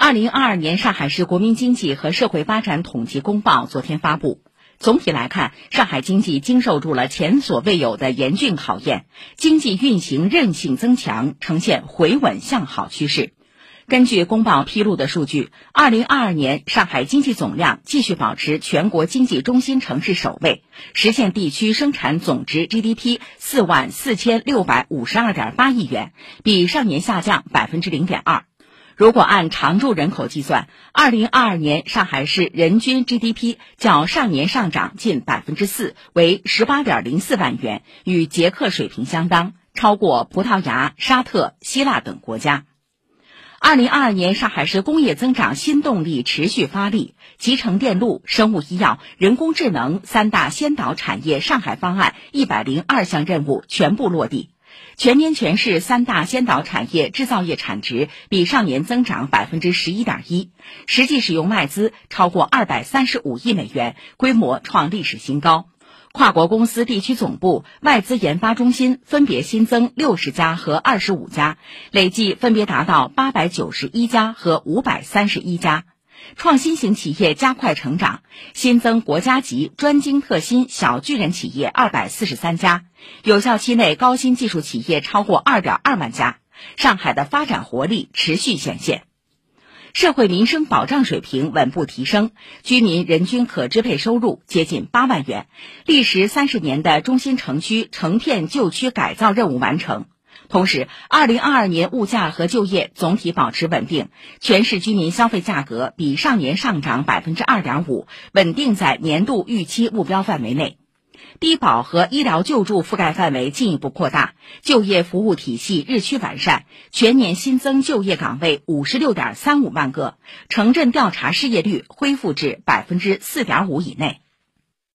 二零二二年上海市国民经济和社会发展统计公报昨天发布。总体来看，上海经济经受住了前所未有的严峻考验，经济运行韧性增强，呈现回稳向好趋势。根据公报披露的数据，二零二二年上海经济总量继续保持全国经济中心城市首位，实现地区生产总值 GDP 四万四千六百五十二点八亿元，比上年下降百分之零点二。如果按常住人口计算，二零二二年上海市人均 GDP 较上年上涨近百分之四，为十八点零四万元，与捷克水平相当，超过葡萄牙、沙特、希腊等国家。二零二二年上海市工业增长新动力持续发力，集成电路、生物医药、人工智能三大先导产业上海方案一百零二项任务全部落地。全年全市三大先导产业制造业产值比上年增长百分之十一点一，实际使用外资超过二百三十五亿美元，规模创历史新高。跨国公司地区总部、外资研发中心分别新增六十家和二十五家，累计分别达到八百九十一家和五百三十一家。创新型企业加快成长，新增国家级专精特新小巨人企业二百四十三家，有效期内高新技术企业超过二点二万家。上海的发展活力持续显现，社会民生保障水平稳步提升，居民人均可支配收入接近八万元，历时三十年的中心城区成片旧区改造任务完成。同时，二零二二年物价和就业总体保持稳定，全市居民消费价格比上年上涨百分之二点五，稳定在年度预期目标范围内。低保和医疗救助覆盖范围进一步扩大，就业服务体系日趋完善，全年新增就业岗位五十六点三五万个，城镇调查失业率恢复至百分之四点五以内。